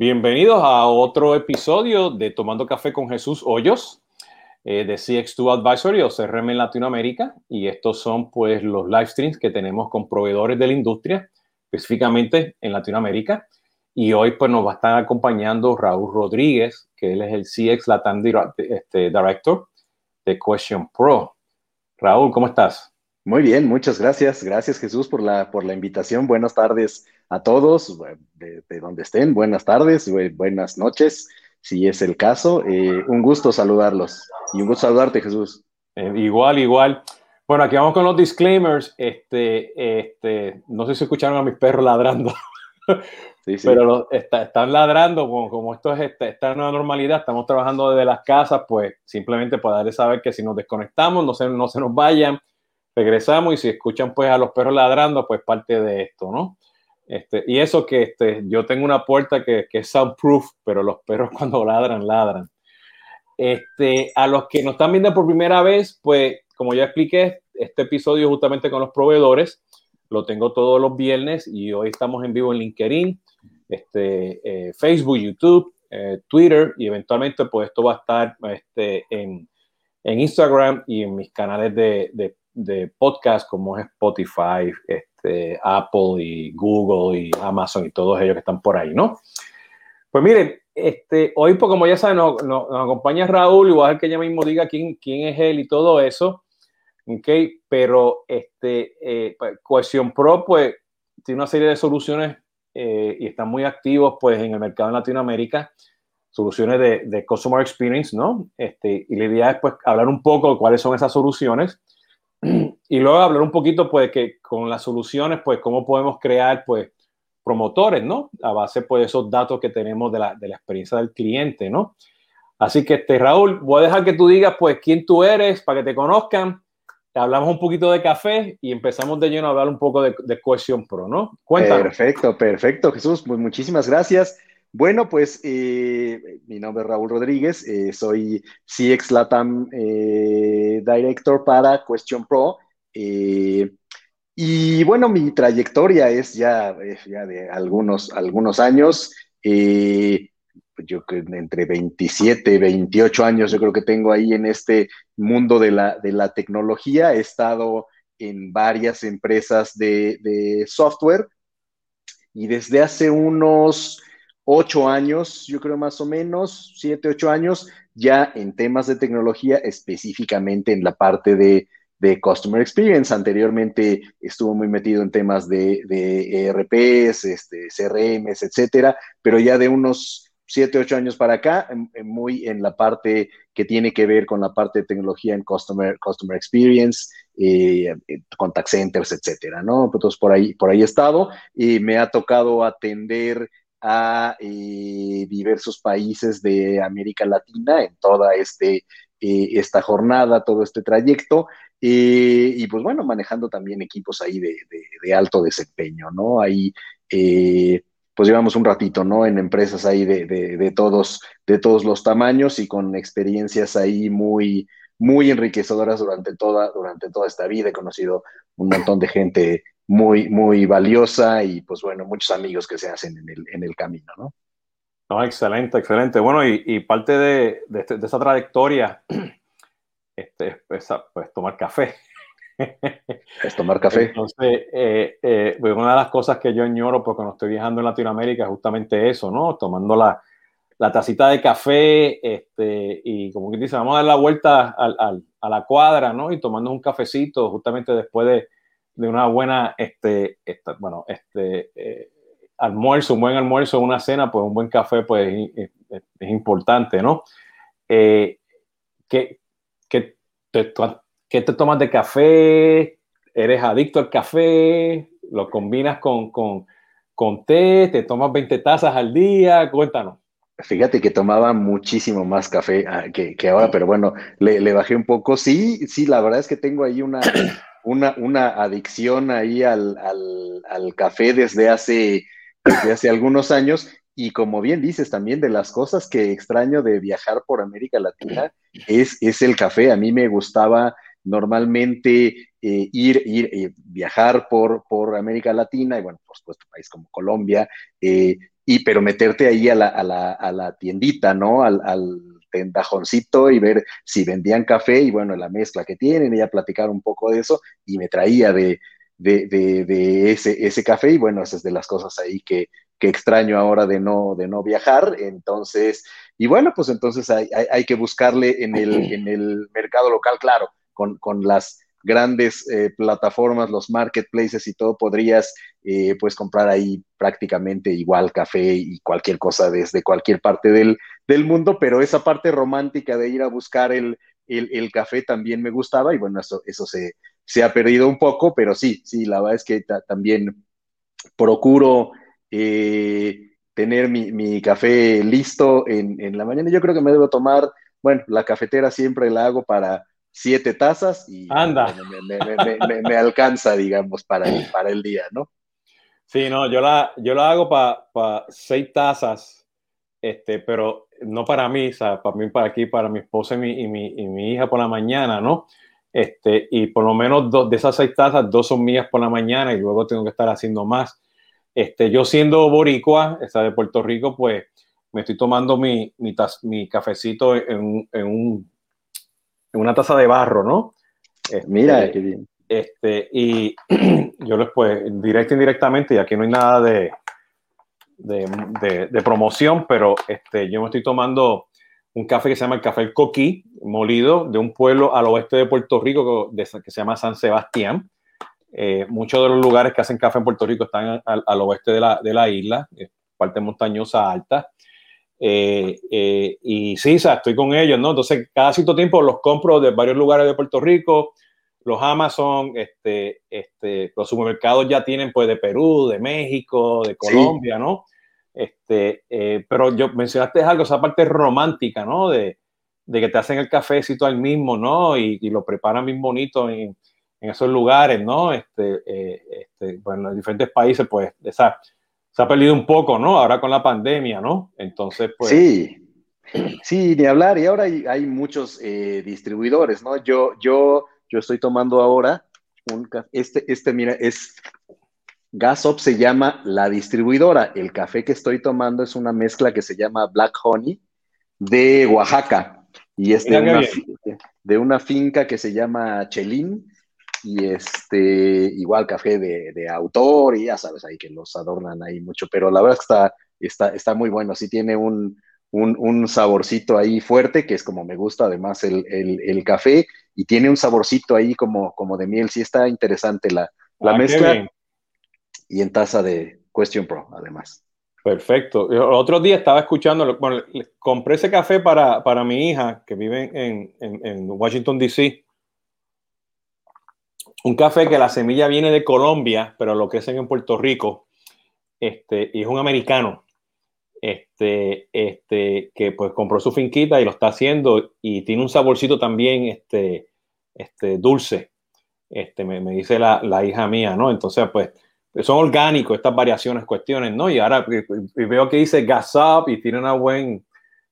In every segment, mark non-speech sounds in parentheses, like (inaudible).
Bienvenidos a otro episodio de Tomando Café con Jesús Hoyos eh, de CX2 Advisory o CRM en Latinoamérica. Y estos son pues los live streams que tenemos con proveedores de la industria, específicamente en Latinoamérica. Y hoy pues nos va a estar acompañando Raúl Rodríguez, que él es el CX Latam este, Director de Question Pro. Raúl, ¿cómo estás? Muy bien, muchas gracias. Gracias Jesús por la, por la invitación. Buenas tardes a todos, de, donde estén. Buenas tardes, buenas noches, si es el caso. Eh, un gusto saludarlos y un gusto saludarte Jesús. Eh, igual, igual. Bueno, aquí vamos con los disclaimers. Este, este, no sé si escucharon a mis perros ladrando. (laughs) Sí, sí. Pero están ladrando, como, esto es esta, esta, nueva normalidad, estamos trabajando desde las casas, pues simplemente para darles saber que si nos desconectamos, no se, no se nos vayan, regresamos y si escuchan pues a los perros ladrando, pues parte de esto, ¿no? Este, y eso que este, yo tengo una puerta que, que, es soundproof, pero los perros (laughs) cuando ladran, ladran. Este, a los que nos están viendo por primera vez, pues como ya expliqué, este episodio justamente con los proveedores, lo tengo todos los viernes y hoy estamos en vivo en LinkedIn, este, eh, Facebook, YouTube, eh, Twitter y eventualmente pues esto va a estar este, en, en Instagram y en mis canales de, de de podcast como es Spotify, este, Apple y Google y Amazon y todos ellos que están por ahí, ¿no? Pues miren, este, hoy, pues como ya saben, nos, acompaña Raúl y voy a dejar que ella mismo diga quién, quién es él y todo eso, ¿ok? Pero este, eh, pues, Cohesión Pro, pues, tiene una serie de soluciones eh, y están muy activos, pues, en el mercado en Latinoamérica, soluciones de, de Customer Experience, ¿no? Este, y la idea es, pues, hablar un poco de cuáles son esas soluciones y luego hablar un poquito, pues, que con las soluciones, pues, cómo podemos crear, pues, promotores, ¿no? A base, pues, de esos datos que tenemos de la, de la experiencia del cliente, ¿no? Así que, este, Raúl, voy a dejar que tú digas, pues, quién tú eres para que te conozcan. Hablamos un poquito de café y empezamos de lleno a hablar un poco de, de Pro, ¿no? Cuéntanos. Perfecto, perfecto, Jesús. Pues muchísimas gracias. Bueno, pues eh, mi nombre es Raúl Rodríguez, eh, soy CX Latam eh, Director para Question Pro. y bueno, mi trayectoria es ya, de algunos, algunos años. yo entre 27, 28 años, yo creo que tengo ahí en este mundo de la, de la tecnología. He estado en varias empresas de software y desde hace unos ocho años, yo creo más o menos, siete, ocho años, ya en temas de tecnología, específicamente en la parte de, Customer Experience. Anteriormente estuvo muy metido en temas de, de ERPs, este, CRMs, etcétera, pero ya de unos siete, ocho años para acá, muy en la parte que tiene que ver con la parte de tecnología en Customer, customer Experience, eh, contact centers, etcétera, ¿no? Entonces, por ahí, por ahí he estado y me ha tocado atender a eh, diversos países de América Latina en toda este, eh, esta jornada, todo este trayecto. Eh, y pues bueno, manejando también equipos ahí de, alto desempeño, ¿no? Ahí pues llevamos un ratito, ¿no? En empresas ahí de, todos, de todos los tamaños y con experiencias ahí muy, muy enriquecedoras durante toda, durante toda esta vida. He conocido un montón de gente muy, muy valiosa y pues bueno, muchos amigos que se hacen en el, en el camino, ¿no? No, excelente, excelente. Bueno, y, y parte de, de, este, esa trayectoria (clears throat) este, es pues, tomar café. (laughs) Es tomar café. Entonces, eh, eh, pues, una de las cosas que yo añoro porque cuando estoy viajando en Latinoamérica es justamente eso, ¿no? Tomando la, la tacita de café este, y como que dice, vamos a dar la vuelta al, al, a la cuadra, ¿no? Y tomando un cafecito justamente después de, de una buena, este, bueno, este, eh, almuerzo, un buen almuerzo, una cena, pues un buen café, pues es, importante, ¿no? Eh, ¿qué, qué, te, ¿Qué te tomas de café? ¿Eres adicto al café? ¿Lo combinas con, con, con té? ¿Te tomas 20 tazas al día? Cuéntanos. Fíjate que tomaba muchísimo más café ah, que, que ahora, pero bueno, le, le, bajé un poco. Sí, sí, la verdad es que tengo ahí una, (clears throat) una, una adicción ahí al, al, café desde hace, desde hace algunos años. Y como bien dices, también de las cosas que extraño de viajar por América Latina es, es el café. A mí me gustaba normalmente eh, ir, ir eh, viajar por, por América Latina y bueno, por supuesto, país como Colombia, eh, y pero meterte ahí a la, a la, a la tiendita, ¿no? Al, al tendajoncito y ver si vendían café y bueno, la mezcla que tienen, y ya platicar un poco de eso y me traía de, de, de, ese, ese café y bueno, esas es de las cosas ahí que, que extraño ahora de no, de no viajar. Entonces, y bueno, pues entonces hay, hay, que buscarle en el, en el mercado local, claro, con, con las grandes eh, plataformas, los marketplaces y todo, podrías eh, pues comprar ahí prácticamente igual café y cualquier cosa desde cualquier parte del, del mundo, pero esa parte romántica de ir a buscar el, el, café también me gustaba y bueno, eso, eso se, se, ha perdido un poco, pero sí, sí, la verdad es que también procuro eh, tener mi, mi, café listo en, en, la mañana. Yo creo que me debo tomar, bueno, la cafetera siempre la hago para siete tazas y Anda. Me, me, me, alcanza, digamos, para el, para el día, ¿no? Sí, no, yo la, yo la hago para pa seis tazas, este, pero no para mí, o sea, para mí, para aquí, para mi esposa y mi, y mi, y mi hija por la mañana, ¿no? Este, y por lo menos dos de esas seis tazas, dos son mías por la mañana y luego tengo que estar haciendo más. Este, yo siendo boricua, esta de Puerto Rico, pues me estoy tomando mi, mi, mi cafecito en, en, un, una taza de barro, ¿no? Este, Mira, qué bien. Este, y (clears throat) yo les pues, directo e indirectamente, y aquí no hay nada de, de, de, promoción, pero este, yo me estoy tomando un café que se llama el café El Coquí, molido de un pueblo al oeste de Puerto Rico que se llama San Sebastián. Eh, muchos de los lugares que hacen café en Puerto Rico están al, al oeste de la, de la isla, parte montañosa alta. Eh, eh, y sí, o sea, estoy con ellos, ¿no? Entonces, cada cierto tiempo los compro de varios lugares de Puerto Rico. Los Amazon, este, este, los supermercados ya tienen pues de Perú, de México, de Colombia, sí. ¿no? Este, eh, pero yo mencionaste algo, esa parte romántica, ¿no? De, de que te hacen el cafecito al mismo, ¿no? Y, y lo preparan bien bonito en, en esos lugares, ¿no? Este, eh, este, bueno, en diferentes países, pues, esa, se ha perdido un poco, ¿no? Ahora con la pandemia, ¿no? Entonces, pues... Sí, sí, ni hablar. Y ahora hay, hay muchos eh, distribuidores, ¿no? Yo, yo, yo estoy tomando ahora un este, este, mira, es Gasop se llama la distribuidora. El café que estoy tomando es una mezcla que se llama Black Honey de Oaxaca. Y es de una, de una, finca que se llama Chelín. Y este, igual café de, de, autor, y ya sabes ahí que los adornan ahí mucho, pero la verdad es que está, está, está muy bueno. Sí tiene un, un, un, saborcito ahí fuerte, que es como me gusta además el, el, el, café, y tiene un saborcito ahí como, como de miel. Sí está interesante la, la ah, mezcla y en taza de Question Pro, además. Perfecto. El otro día estaba escuchando, bueno, compré ese café para, para mi hija que vive en, en, en Washington, D.C. Un café que la semilla viene de Colombia, pero lo crecen en Puerto Rico. Este, y es un americano. Este, este, que pues compró su finquita y lo está haciendo y tiene un saborcito también este, este, dulce. Este, me, me dice la, la hija mía, ¿no? Entonces, pues, son orgánicos estas variaciones, cuestiones, ¿no? Y ahora y veo que dice gas up y tiene un buen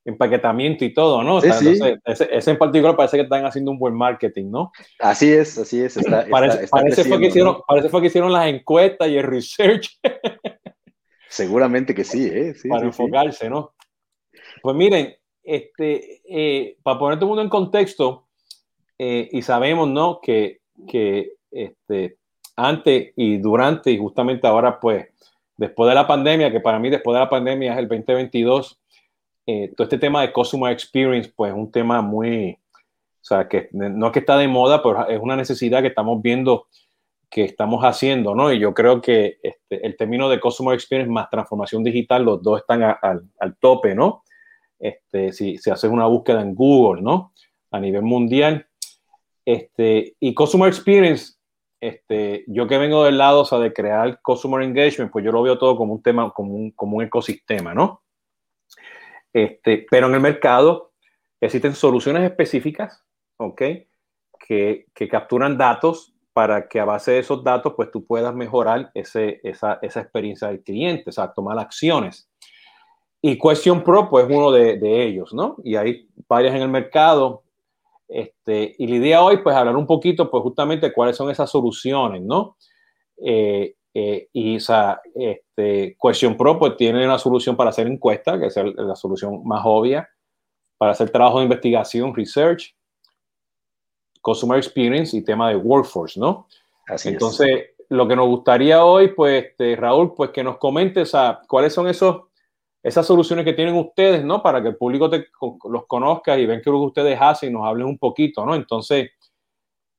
empaquetamiento y todo, ¿no? Sí, sí. ese, ese, en particular parece que están haciendo un buen marketing, ¿no? Así es, así es. Está, parece, está, parece, fue que hicieron, ¿no? parece fue que hicieron las encuestas y el research. (laughs) Seguramente que sí, ¿eh? Sí, para enfocarse. ¿no? Pues miren, este, eh, para poner todo el mundo en contexto, eh, y sabemos, ¿no? Que, que este, antes y durante y justamente ahora, pues, después de la pandemia, que para mí después de la pandemia es el 2022, eh, todo este tema de Customer Experience, pues, es un tema muy, o sea, que no es que está de moda, pero es una necesidad que estamos viendo que estamos haciendo, ¿no? Y yo creo que este, el término de Customer Experience más transformación digital, los dos están a, al tope, ¿no? Este, si, si haces una búsqueda en Google, ¿no? A nivel mundial. Este, y Customer Experience este, yo que vengo del lado, o sea, de crear customer engagement, pues yo lo veo todo como un tema, como un, como un ecosistema, ¿no? Este, pero en el mercado existen soluciones específicas, ¿ok? Que, que, capturan datos para que a base de esos datos, pues tú puedas mejorar ese, esa, esa experiencia del cliente, o sea, tomar acciones. Y Question Pro, pues, uno de, de ellos, ¿no? Y hay varias en el mercado. Este, y la idea hoy, pues, hablar un poquito, pues, justamente cuáles son esas soluciones, ¿no? Eh, eh, y esa este, Question Pro, pues, tiene una solución para hacer encuestas, que es la solución más obvia, para hacer trabajo de investigación, research, Customer Experience y tema de Workforce, ¿no? Así Entonces, lo que nos gustaría hoy, pues, este, Raúl, pues que nos comentes a cuáles son esos, esas soluciones que tienen ustedes, ¿no? Para que el público los conozca y ven qué es lo que ustedes hacen y nos hablen un poquito, ¿no? Entonces,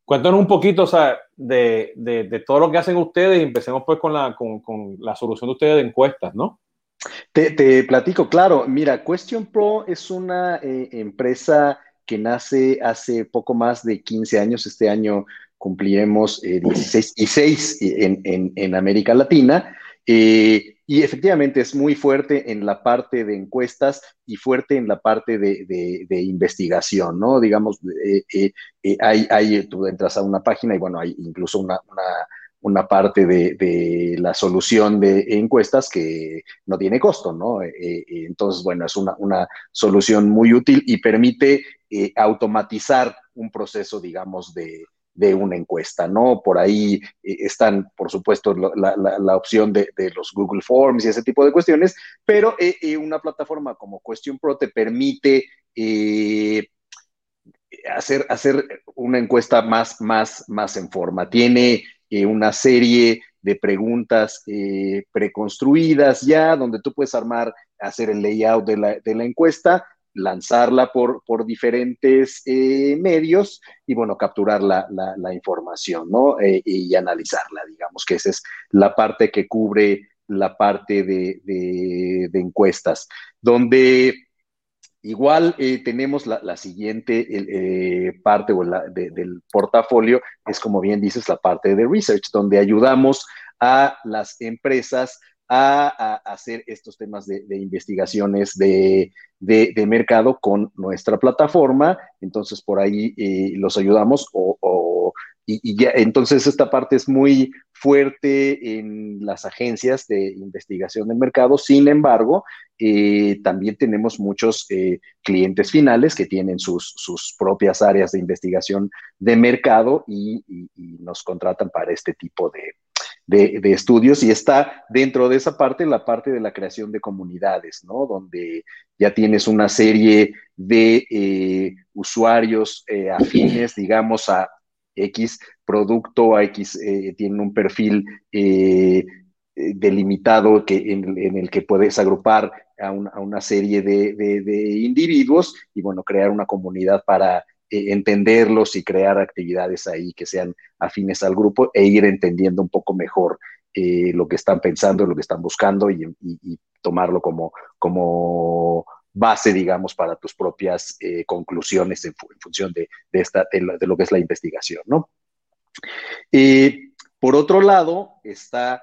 cuéntanos un poquito, o sea, de, de, todo lo que hacen ustedes y empecemos pues con la, con, con la solución de ustedes de encuestas, ¿no? Te, te, platico, claro. Mira, Question Pro es una eh, empresa que nace hace poco más de 15 años. Este año cumpliremos 16 eh, y 6 en, en, América Latina. Eh, y efectivamente es muy fuerte en la parte de encuestas y fuerte en la parte de, de, investigación, ¿no? Digamos, hay, hay, tú entras a una página y bueno, hay incluso una, una una parte de, la solución de encuestas que no tiene costo, ¿no? Eh, eh, entonces, bueno, es una, solución muy útil y permite eh, automatizar un proceso, digamos, de, una encuesta, ¿no? Por ahí están, por supuesto, la, opción de, los Google Forms y ese tipo de cuestiones, pero una plataforma como Question Pro te permite hacer, hacer una encuesta más, más, más en forma. Tiene eh, una serie de preguntas eh, preconstruidas ya, donde tú puedes armar, hacer el layout de la, encuesta, lanzarla por, por diferentes eh, medios y, bueno, capturar la, información, ¿no? y analizarla, digamos, que esa es la parte que cubre la parte de, de encuestas, donde Igual eh, tenemos la, siguiente eh, parte o del portafolio, es como bien dices, la parte de research, donde ayudamos a las empresas a, hacer estos temas de, investigaciones de, mercado con nuestra plataforma. Entonces, por ahí eh, los ayudamos o, y, ya, entonces esta parte es muy fuerte en las agencias de investigación de mercado. Sin embargo, eh, también tenemos muchos eh, clientes finales que tienen sus, propias áreas de investigación de mercado y, nos contratan para este tipo de, estudios y está dentro de esa parte la parte de la creación de comunidades, ¿no? Donde ya tienes una serie de eh, usuarios afines, digamos, a X producto, a X eh, tiene un perfil eh, eh, delimitado que, en, el que puedes agrupar a, una serie de, individuos y bueno, crear una comunidad para entenderlos y crear actividades ahí que sean afines al grupo e ir entendiendo un poco mejor lo que están pensando, lo que están buscando y, tomarlo como, como base, digamos, para tus propias eh, conclusiones en, función de, esta, de, lo que es la investigación, ¿no? Y por otro lado, está,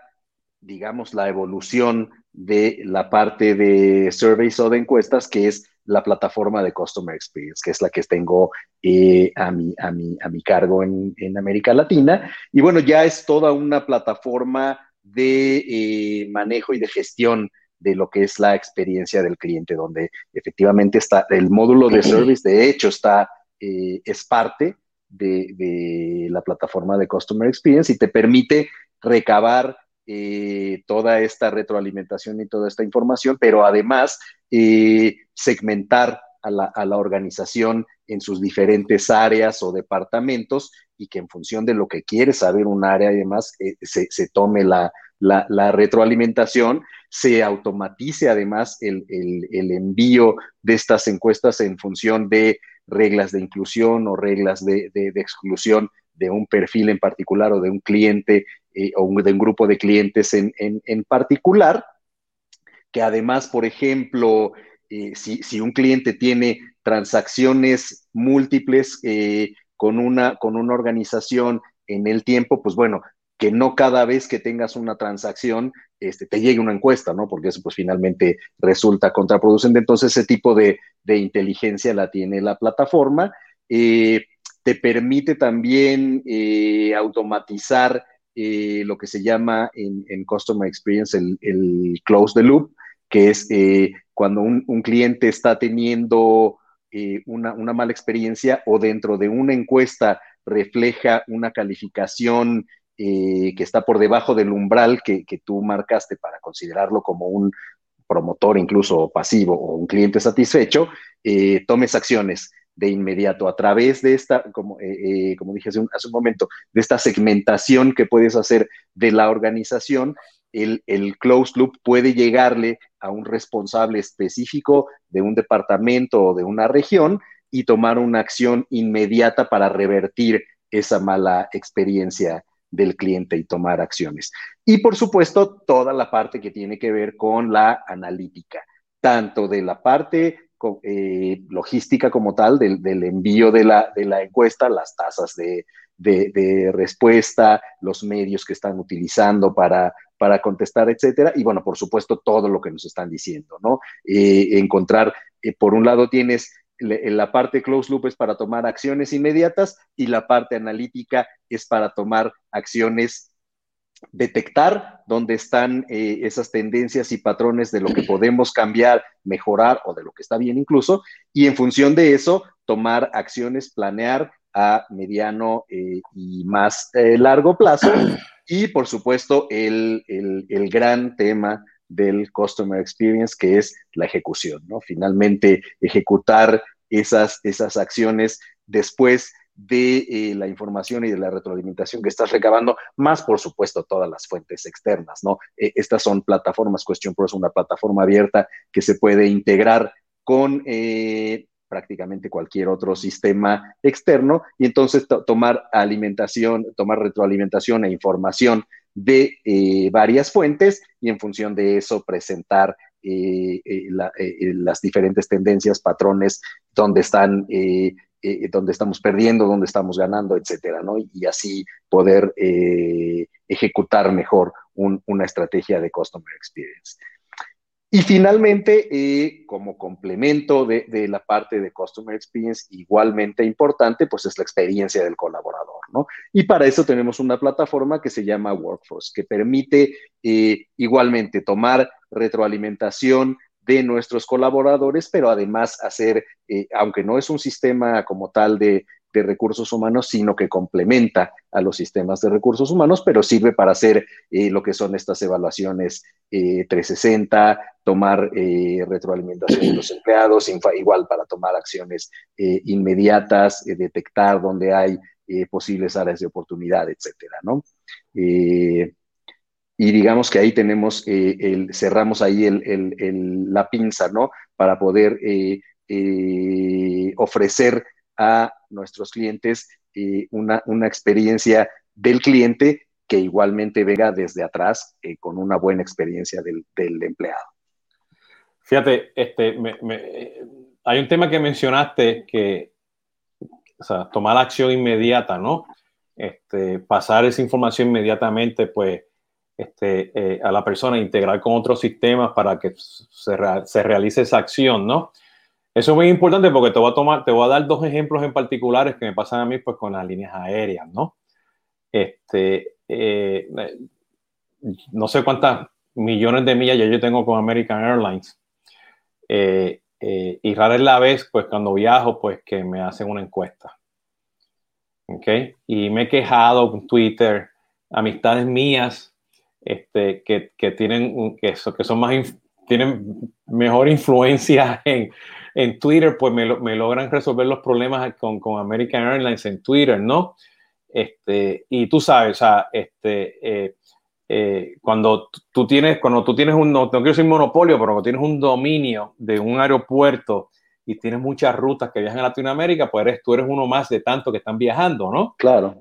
digamos, la evolución de la parte de surveys o de encuestas, que es la plataforma de Customer Experience, que es la que tengo eh, a, mi, a, mi, a mi cargo en, América Latina. Y bueno, ya es toda una plataforma de eh, manejo y de gestión de lo que es la experiencia del cliente, donde efectivamente está el módulo de service, de hecho, está, eh, es parte de, la plataforma de Customer Experience y te permite recabar eh, toda esta retroalimentación y toda esta información, pero además eh, segmentar a la, organización en sus diferentes áreas o departamentos y que en función de lo que quiere saber un área y demás, se, se, tome la, la, retroalimentación, se automatice además el, envío de estas encuestas en función de reglas de inclusión o reglas de, exclusión de un perfil en particular o de un cliente eh, o de un grupo de clientes en, particular, que además, por ejemplo, eh, si, un cliente tiene transacciones múltiples eh, con, una, con una organización en el tiempo, pues bueno, que no cada vez que tengas una transacción este, te llegue una encuesta, ¿no? Porque eso pues finalmente resulta contraproducente. Entonces ese tipo de, inteligencia la tiene la plataforma. Te permite también automatizar eh, lo que se llama en, Customer Experience el, close the loop, que es cuando un, cliente está teniendo eh, una, mala experiencia o dentro de una encuesta refleja una calificación que está por debajo del umbral que, tú marcaste para considerarlo como un promotor incluso pasivo o un cliente satisfecho, tomes acciones de inmediato a través de esta, como, eh, eh, como dije hace un, hace un, momento, de esta segmentación que puedes hacer de la organización, el, el closed loop puede llegarle a un responsable específico de un departamento o de una región y tomar una acción inmediata para revertir esa mala experiencia del cliente y tomar acciones. Y por supuesto, toda la parte que tiene que ver con la analítica, tanto de la parte eh, logística como tal del, envío de la, de la, encuesta, las tasas de, respuesta, los medios que están utilizando para, para contestar, etcétera. Y bueno, por supuesto, todo lo que nos están diciendo, ¿no? Eh, encontrar, eh, por un lado tienes la parte closed loop es para tomar acciones inmediatas y la parte analítica es para tomar acciones detectar dónde están eh, esas tendencias y patrones de lo que podemos cambiar, mejorar o de lo que está bien incluso, y en función de eso, tomar acciones, planear a mediano eh, y más eh, largo plazo. Y por supuesto, el, el, gran tema del Customer Experience, que es la ejecución, ¿no? Finalmente, ejecutar esas, esas acciones después de eh, la información y de la retroalimentación que estás recabando, más por supuesto todas las fuentes externas, ¿no? Eh, estas son plataformas, Question Pro es una plataforma abierta que se puede integrar con eh, prácticamente cualquier otro sistema externo y entonces tomar alimentación, tomar retroalimentación e información de varias fuentes y en función de eso presentar las diferentes tendencias, patrones, donde están eh, dónde estamos perdiendo, dónde estamos ganando, etcétera, ¿no? Y, así poder eh, ejecutar mejor una estrategia de Customer Experience. Y finalmente, eh, como complemento de, de, la parte de Customer Experience, igualmente importante, pues es la experiencia del colaborador, ¿no? Y para eso tenemos una plataforma que se llama Workforce, que permite igualmente tomar retroalimentación de nuestros colaboradores, pero además hacer, eh, aunque no es un sistema como tal de, recursos humanos, sino que complementa a los sistemas de recursos humanos, pero sirve para hacer eh, lo que son estas evaluaciones 360, eh, tomar retroalimentación de los empleados, igual para tomar acciones inmediatas, detectar dónde hay posibles áreas de oportunidad, etcétera, ¿no? Y digamos que ahí tenemos, eh, cerramos ahí la pinza, ¿no? Para poder eh, eh, ofrecer a nuestros clientes una, una, experiencia del cliente que igualmente venga desde atrás con una buena experiencia del, empleado. Fíjate, este, hay un tema que mencionaste que, o sea, tomar acción inmediata, ¿no? Este, pasar esa información inmediatamente, pues, este, eh, a la persona, integrar con otros sistemas para que se, se, realice esa acción, ¿no? Eso es muy importante porque te voy a tomar, te voy a dar dos ejemplos en particulares que me pasan a mí pues con las líneas aéreas, ¿no? Este, eh, no sé cuántas millones de millas ya yo tengo con American Airlines. Eh, y rara es la vez, pues cuando viajo, pues que me hacen una encuesta. ¿Ok? Y me he quejado con Twitter, amistades mías este, que, que, tienen, que, que son más, tienen mejor influencia (laughs) en, en Twitter, pues me, me, logran resolver los problemas con, con, American Airlines en Twitter, ¿no? Este, y tú sabes, o sea, este, eh, eh, cuando tú tienes, cuando tú tienes un, no, quiero decir monopolio, pero cuando tienes un dominio de un aeropuerto y tienes muchas rutas que viajan a Latinoamérica, pues eres, tú eres uno más de tanto que están viajando, ¿no? Claro.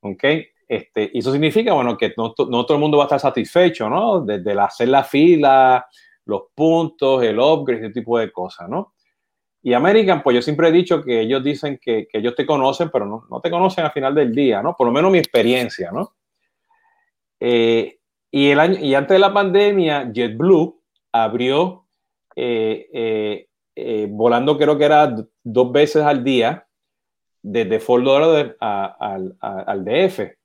¿Ok? Este, y eso significa, bueno, que no, no, todo el mundo va a estar satisfecho, ¿no? Desde el hacer la fila, los puntos, el upgrade, ese tipo de cosas, ¿no? Y American, pues yo siempre he dicho que ellos dicen que, que ellos te conocen, pero no, no, te conocen al final del día, ¿no? Por lo menos mi experiencia, ¿no? Eh, y, el año, y antes de la pandemia, JetBlue abrió, eh, eh, volando creo que era dos veces al día, desde Fort al DF.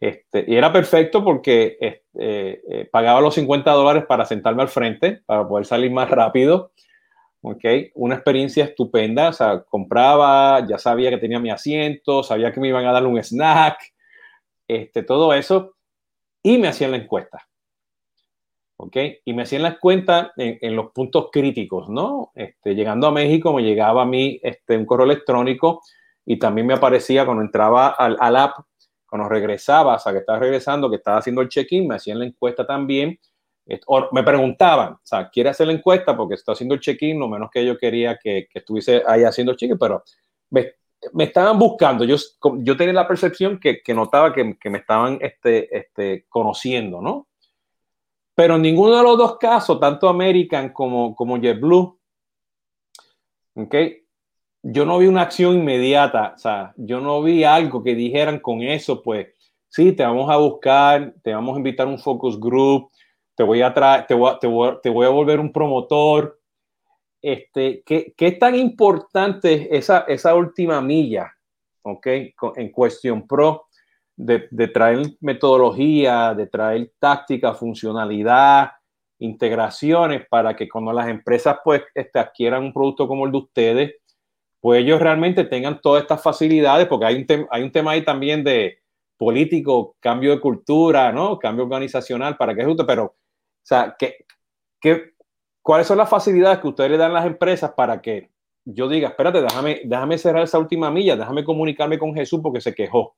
Este, y era perfecto porque este, eh, pagaba los 50 dólares para sentarme al frente, para poder salir más rápido. ¿ok? Una experiencia estupenda, o sea, compraba, ya sabía que tenía mi asiento, sabía que me iban a dar un snack, este, todo eso, y me hacían la encuesta. ¿Ok? Y me hacían la encuesta en, los puntos críticos, ¿no? Este, llegando a México me llegaba a mí este, un correo electrónico y también me aparecía cuando entraba al, al app, cuando regresaba, o sea, que estaba regresando, que estaba haciendo el check-in, me hacían la encuesta también me preguntaban, o sea, ¿quiere hacer la encuesta? Porque estoy haciendo el check-in, lo menos que yo quería que, estuviese ahí haciendo el check-in, pero me, estaban buscando. Yo, yo tenía la percepción que, notaba que, me estaban este, este, conociendo, ¿no? Pero en ninguno de los dos casos, tanto American como, como JetBlue, ¿ok? Yo no vi una acción inmediata, o sea, yo no vi algo que dijeran con eso, pues, sí, te vamos a buscar, te vamos a invitar a un focus group, te voy a, traer, te voy a, te voy, a volver un promotor. Este, ¿qué, ¿Qué tan importante esa, esa última milla, ok, en cuestión pro, de, de, traer metodología, de traer táctica, funcionalidad, integraciones para que cuando las empresas pues este, adquieran un producto como el de ustedes, pues ellos realmente tengan todas estas facilidades, porque hay un, hay un tema ahí también de político, cambio de cultura, ¿no? Cambio organizacional para que justo, pero o sea, ¿qué, qué, cuáles son las facilidades que ustedes le dan a las empresas para que yo diga, espérate, déjame, déjame cerrar esa última milla, déjame comunicarme con Jesús porque se quejó?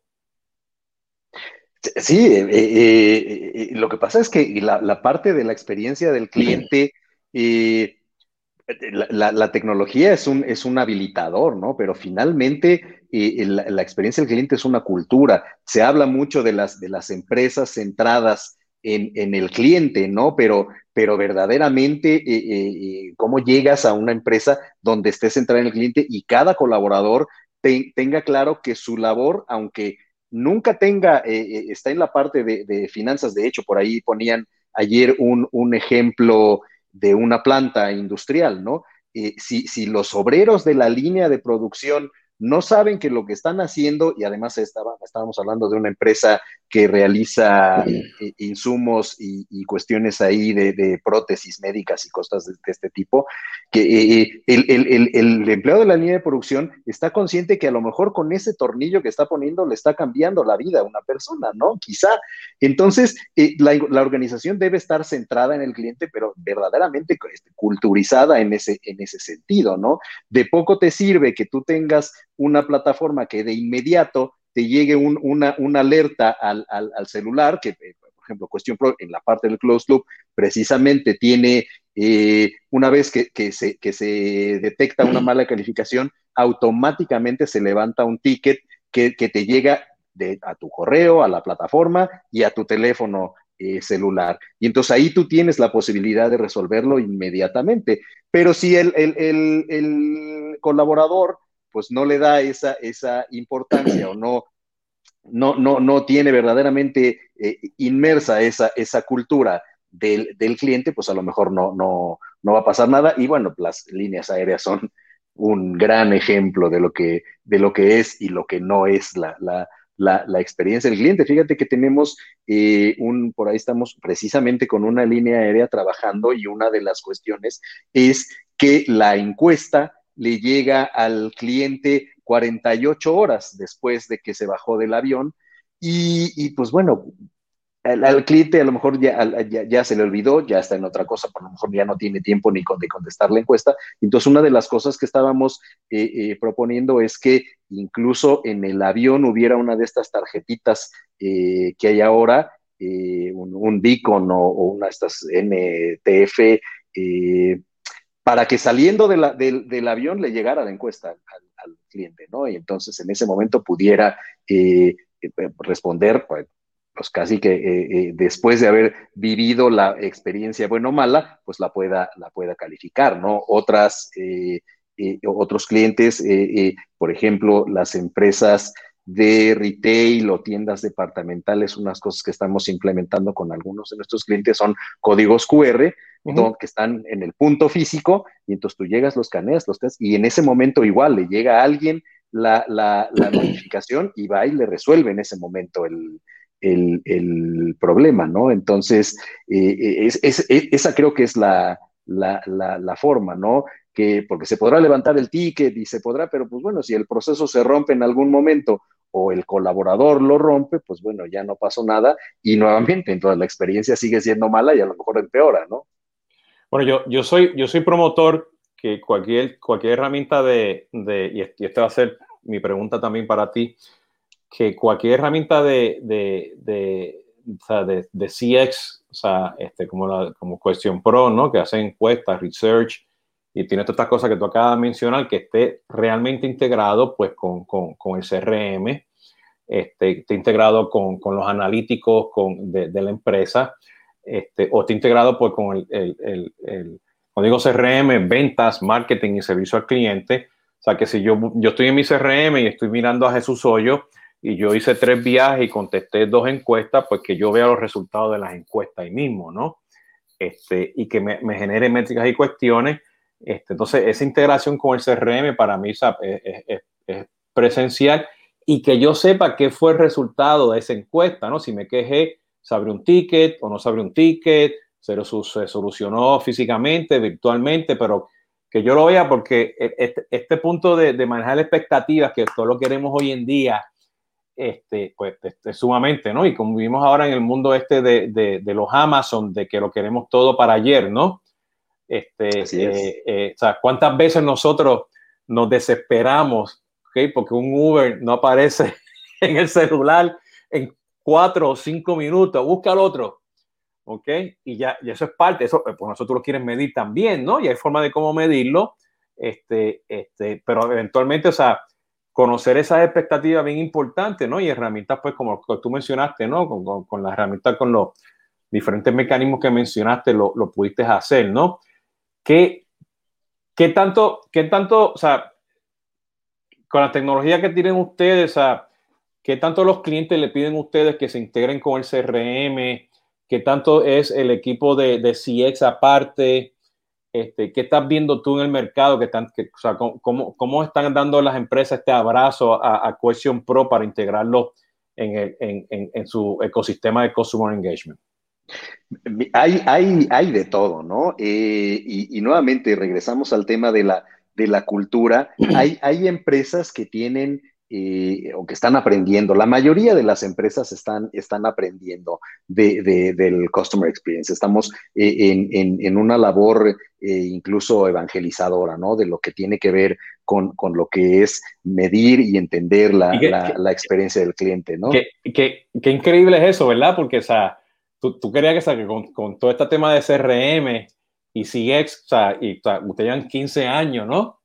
Sí, eh, eh, eh, lo que pasa es que la, parte de la experiencia del cliente, la, tecnología es un, es un habilitador, ¿no? Pero finalmente la, la, experiencia del cliente es una cultura. Se habla mucho de las, de las empresas centradas en, el cliente, ¿no? Pero, pero verdaderamente, eh, eh, eh, ¿cómo llegas a una empresa donde estés centrada en el cliente y cada colaborador tenga claro que su labor, aunque nunca tenga, está en la parte de, finanzas, de hecho, por ahí ponían ayer un, un ejemplo de una planta industrial, ¿no? si, si, los obreros de la línea de producción no saben que lo que están haciendo, y además estábamos hablando de una empresa que realiza eh, insumos y, cuestiones ahí de, prótesis médicas y cosas de, este tipo, que eh, eh, el, empleado de la línea de producción está consciente que a lo mejor con ese tornillo que está poniendo le está cambiando la vida a una persona, ¿no? Quizá. Entonces, la, organización debe estar centrada en el cliente, pero verdaderamente este, culturizada en ese, en ese sentido, ¿no? De poco te sirve que tú tengas una plataforma que de inmediato te llegue una, alerta al, celular, que eh, por ejemplo, Cuestión Pro en la parte del closed loop precisamente tiene, eh, una vez que, se, detecta una mala calificación, automáticamente se levanta un ticket que, te llega a tu correo, a la plataforma y a tu teléfono eh, celular. Y entonces ahí tú tienes la posibilidad de resolverlo inmediatamente. Pero si el, colaborador pues no le da esa importancia o no, no, no, no tiene verdaderamente eh, inmersa esa, esa cultura del, cliente, pues a lo mejor no, no, no va a pasar nada. Y bueno, las líneas aéreas son un gran ejemplo de lo que, de lo que es y lo que no es la, experiencia del cliente. Fíjate que tenemos eh, un, por ahí estamos precisamente con una línea aérea trabajando y una de las cuestiones es que la encuesta le llega al cliente 48 horas después de que se bajó del avión y, pues bueno, al, cliente a lo mejor ya, ya, se le olvidó, ya está en otra cosa, por lo mejor ya no tiene tiempo ni de contestar la encuesta. Entonces, una de las cosas que estábamos eh, eh, proponiendo es que incluso en el avión hubiera una de estas tarjetitas eh, que hay ahora, un, un, beacon o, o, una de estas NTF para que saliendo del avión le llegara la encuesta al, cliente, ¿no? Y entonces en ese momento pudiera eh, eh, responder, pues, pues casi que eh, después de haber vivido la experiencia buena o mala, pues la pueda, la pueda calificar, ¿no? Otras, otros clientes, por ejemplo, las empresas de retail o tiendas departamentales, unas cosas que estamos implementando con algunos de nuestros clientes son códigos QR, que están en el punto físico, y entonces tú llegas, los caneas, los test, y en ese momento igual le llega a alguien la, la, (clears throat) notificación y va y le resuelve en ese momento el, problema, ¿no? Entonces, eh, es, esa creo que es la, la, forma, ¿no? que, porque se podrá levantar el ticket y se podrá, pero pues bueno, si el proceso se rompe en algún momento o el colaborador lo rompe, pues bueno, ya no pasó nada y nuevamente, entonces la experiencia sigue siendo mala y a lo mejor empeora, ¿no? Bueno, yo, yo, soy, yo soy promotor que cualquier, cualquier herramienta de, de y esta va a ser mi pregunta también para ti, que cualquier herramienta de, de, de, de, de CX, o sea, este, como, la, como Question Pro, ¿no? Que hace encuestas, research, y tiene todas estas cosas que tú acabas de mencionar, que esté realmente integrado pues con, con, con el CRM, este, esté integrado con, con los analíticos de, de, la empresa, este, o esté integrado pues con el, el, el, el, cuando digo CRM, ventas, marketing y servicio al cliente. O sea que si yo, yo estoy en mi CRM y estoy mirando a Jesús Hoyo y yo hice tres viajes y contesté dos encuestas, pues que yo vea los resultados de las encuestas ahí mismo, ¿no? Este, y que me, me genere métricas y cuestiones este, entonces, esa integración con el CRM para mí es, es, presencial y que yo sepa qué fue el resultado de esa encuesta, ¿no? Si me quejé, se abrió un ticket o no se abrió un ticket, se, se solucionó físicamente, virtualmente, pero que yo lo vea porque e, este, este punto de, de, manejar expectativas, que todo lo queremos hoy en día, este, pues este, sumamente, ¿no? Y como vivimos ahora en el mundo este de, de, de los Amazon, de que lo queremos todo para ayer, ¿no? Este, eh, eh, o sea, ¿cuántas veces nosotros nos desesperamos ¿okay? porque un Uber no aparece (laughs) en el celular en cuatro o cinco minutos? Busca al otro. ¿Ok? Y ya y eso es parte, eso pues nosotros lo quieren medir también, ¿no? Y hay forma de cómo medirlo, este, este, pero eventualmente, o sea, conocer esas expectativas bien importantes, ¿no? Y herramientas, pues, como tú mencionaste, ¿no? Con, con, con las herramientas, con los diferentes mecanismos que mencionaste, lo, lo pudiste hacer, ¿no? ¿Qué, qué tanto, qué tanto, o sea, con la tecnología que tienen ustedes, o sea, qué tanto los clientes le piden a ustedes que se integren con el CRM? ¿Qué tanto es el equipo de, de CX aparte? Este, ¿Qué estás viendo tú en el mercado? ¿Qué tan, que, o sea, ¿cómo, ¿cómo, están dando las empresas este abrazo a, a Question Pro para integrarlo en, el, en, en, en su ecosistema de Customer Engagement? Hay, hay, hay de todo, ¿no? Eh, y, y, nuevamente regresamos al tema de la, de la cultura. Hay, hay empresas que tienen eh, o que están aprendiendo. La mayoría de las empresas están, están aprendiendo de, de, del Customer Experience. Estamos eh, en, en, en, una labor eh, incluso evangelizadora, ¿no? De lo que tiene que ver con, con lo que es medir y entender la, y la, la experiencia del cliente, ¿no? Qué, qué increíble es eso, ¿verdad? Porque, o sea, tú, tú querías que, o sea, que con, con, todo este tema de CRM y CX, o sea, y, o sea, ustedes llevan 15 años, ¿no?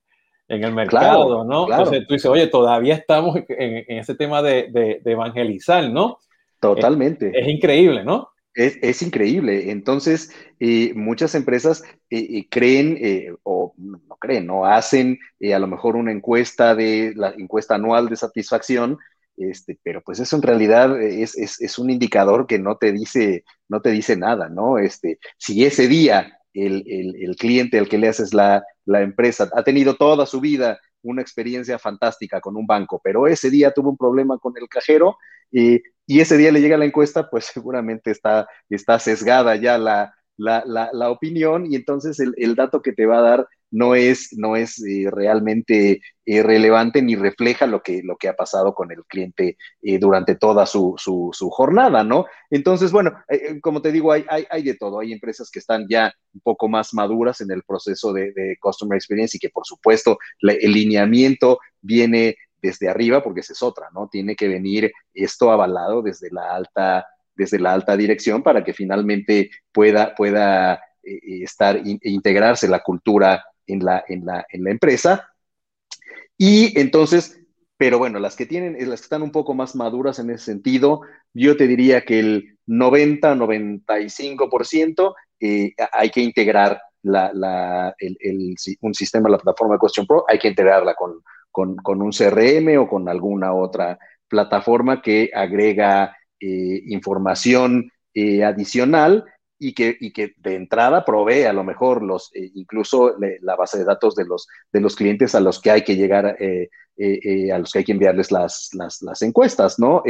En el mercado, claro, ¿no? Claro. Entonces tú dices, oye, todavía estamos en, en ese tema de, de, de, evangelizar, ¿no? Totalmente. Es, es increíble, ¿no? Es, es, increíble. Entonces, eh, muchas empresas eh, eh, creen eh, o no creen, no hacen a lo mejor una encuesta de la encuesta anual de satisfacción este, pero pues eso en realidad es, es, un indicador que no te dice, no te dice nada, ¿no? Este, si ese día el, el, el cliente al que le haces la, la, empresa ha tenido toda su vida una experiencia fantástica con un banco, pero ese día tuvo un problema con el cajero eh, y ese día le llega la encuesta, pues (laughs) seguramente está, está sesgada ya la, la, la, la opinión y entonces el, el, dato que te va a dar no es, no es eh, realmente eh, relevante ni refleja lo que, lo que ha pasado con el cliente eh, durante toda su, su, jornada, ¿no? Entonces, bueno, como te digo, hay, hay, hay, de todo. Hay empresas que están ya un poco más maduras en el proceso de, de Customer Experience y que, por supuesto, el lineamiento viene desde arriba, porque esa es otra, ¿no? Tiene que venir esto avalado desde la alta, desde la alta dirección para que finalmente pueda, pueda estar, in, integrarse la cultura en la, en la, en la empresa. Y entonces, pero bueno, las que tienen, las que están un poco más maduras en ese sentido, yo te diría que el 90-95% eh, hay que integrar la, el, el, un sistema, la plataforma de Question Pro, hay que integrarla con, con, con un CRM o con alguna otra plataforma que agrega eh, información eh, adicional y que, y que de entrada provee a lo mejor los, eh, incluso le, la base de datos de los, de los clientes a los que hay que llegar, eh, eh, a los que hay que enviarles las, las, las encuestas, ¿no?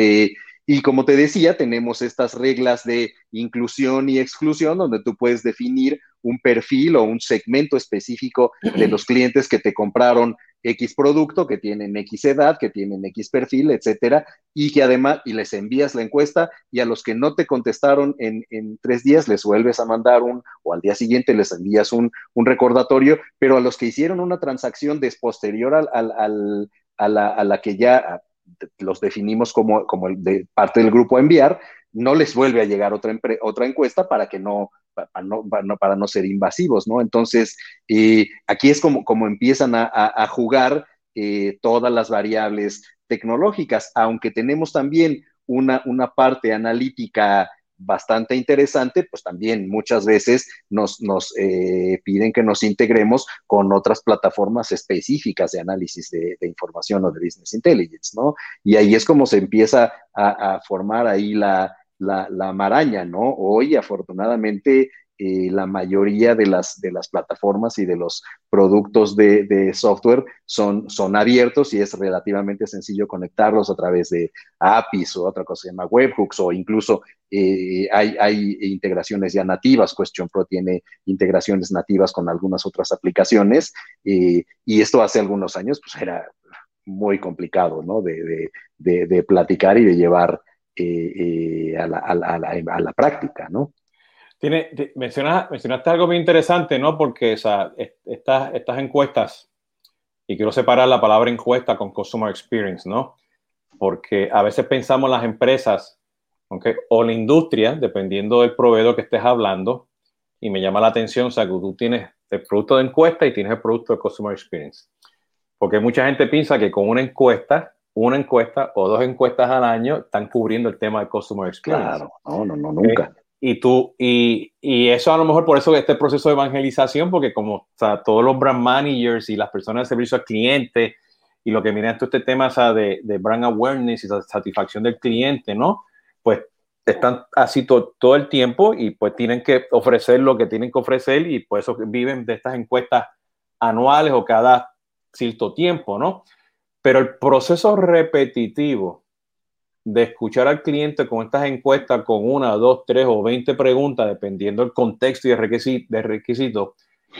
Y como te decía, tenemos estas reglas de inclusión y exclusión donde tú puedes definir un perfil o un segmento específico de (clears throat) los clientes que te compraron X producto, que tienen X edad, que tienen X perfil, etcétera, y que además, y les envías la encuesta y a los que no te contestaron en, tres días les vuelves a mandar un, o al día siguiente les envías un, recordatorio, pero a los que hicieron una transacción desposterior al, al, a, la, a la que ya los definimos como, como de parte del grupo a enviar, no les vuelve a llegar otra, otra encuesta para que no para no, para no, ser invasivos, ¿no? Entonces, eh, aquí es como, como empiezan a, jugar eh, todas las variables tecnológicas, aunque tenemos también una, una parte analítica bastante interesante, pues también muchas veces nos, nos eh, piden que nos integremos con otras plataformas específicas de análisis de, información o de business intelligence, ¿no? Y ahí es como se empieza a, formar ahí la, la, la, maraña, ¿no? Hoy, afortunadamente, eh, la mayoría de las, de las plataformas y de los productos de, software son, son abiertos y es relativamente sencillo conectarlos a través de APIs o otra cosa que se llama webhooks o incluso eh, hay, hay, integraciones ya nativas. Question Pro tiene integraciones nativas con algunas otras aplicaciones eh, y esto hace algunos años pues era muy complicado, ¿no? De, de, platicar y de llevar a la, a, la, a la práctica, ¿no? Tiene, mencionaste algo muy interesante, ¿no? Porque estas, estas encuestas, y quiero separar la palabra encuesta con customer experience, ¿no? Porque a veces pensamos las empresas, ¿okay? o la industria, dependiendo del proveedor que estés hablando, y me llama la atención, o sea, que tú tienes el producto de encuesta y tienes el producto de customer experience. Porque mucha gente piensa que con una encuesta, una encuesta o dos encuestas al año están cubriendo el tema de customer experience. Claro, no, no, no, nunca. Y tú, y, y, eso a lo mejor por eso este proceso de evangelización, porque como o sea, todos los brand managers y las personas de servicio al cliente y lo que miran todo este tema o sea, de, de, brand awareness y satisfacción del cliente, ¿no? Pues están así todo el tiempo y pues tienen que ofrecer lo que tienen que ofrecer y por eso viven de estas encuestas anuales o cada cierto tiempo, ¿no? Pero el proceso repetitivo de escuchar al cliente con estas encuestas con una, dos, tres o veinte preguntas, dependiendo del contexto y de requisito, requisito,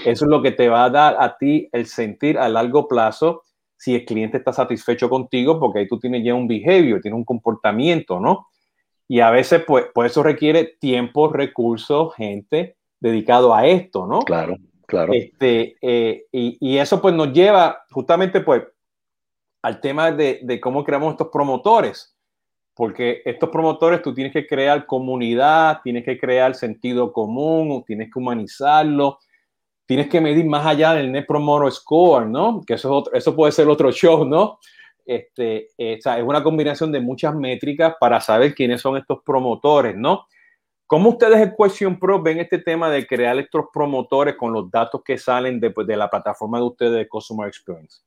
eso es lo que te va a dar a ti el sentir a largo plazo si el cliente está satisfecho contigo, porque ahí tú tienes ya un behavior, tienes un comportamiento, ¿no? Y a veces, pues, pues eso requiere tiempo, recursos, gente dedicado a esto, ¿no? Claro, claro. Este, eh, y, y, eso pues nos lleva justamente pues al tema de, cómo creamos estos promotores porque estos promotores tú tienes que crear comunidad, tienes que crear sentido común, tienes que humanizarlo, tienes que medir más allá del Net Promoter Score, ¿no? Que eso, eso puede ser otro show, ¿no? Este, eh, es una combinación de muchas métricas para saber quiénes son estos promotores, ¿no? ¿Cómo ustedes en Question Pro ven este tema de crear estos promotores con los datos que salen de, de la plataforma de ustedes de Customer Experience?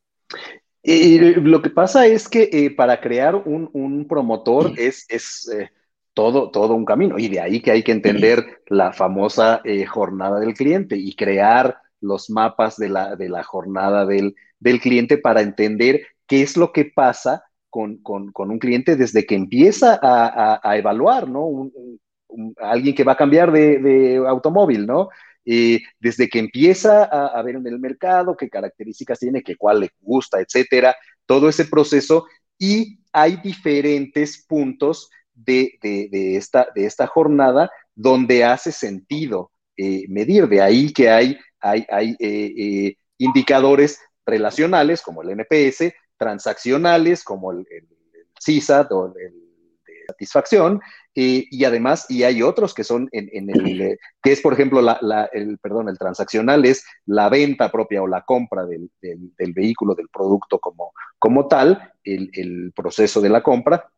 Lo que pasa es que eh, para crear un, promotor es, es eh, todo, todo un camino y de ahí que hay que entender la famosa eh, jornada del cliente y crear los mapas de la, de la jornada del, cliente para entender qué es lo que pasa con, un cliente desde que empieza a, evaluar, ¿no? alguien que va a cambiar de, de automóvil, ¿no? Eh, desde que empieza a, ver en el mercado qué características tiene, qué cuál le gusta, etcétera, todo ese proceso y hay diferentes puntos de, esta, de esta jornada donde hace sentido eh, medir. De ahí que hay, hay, hay eh, indicadores relacionales como el NPS, transaccionales como el, el, CISAT o el de satisfacción y además, y hay otros que son en, el, eh, que es, por ejemplo, la, el, perdón, el transaccional es la venta propia o la compra del, del, vehículo, del producto como, como tal, el, el, proceso de la compra.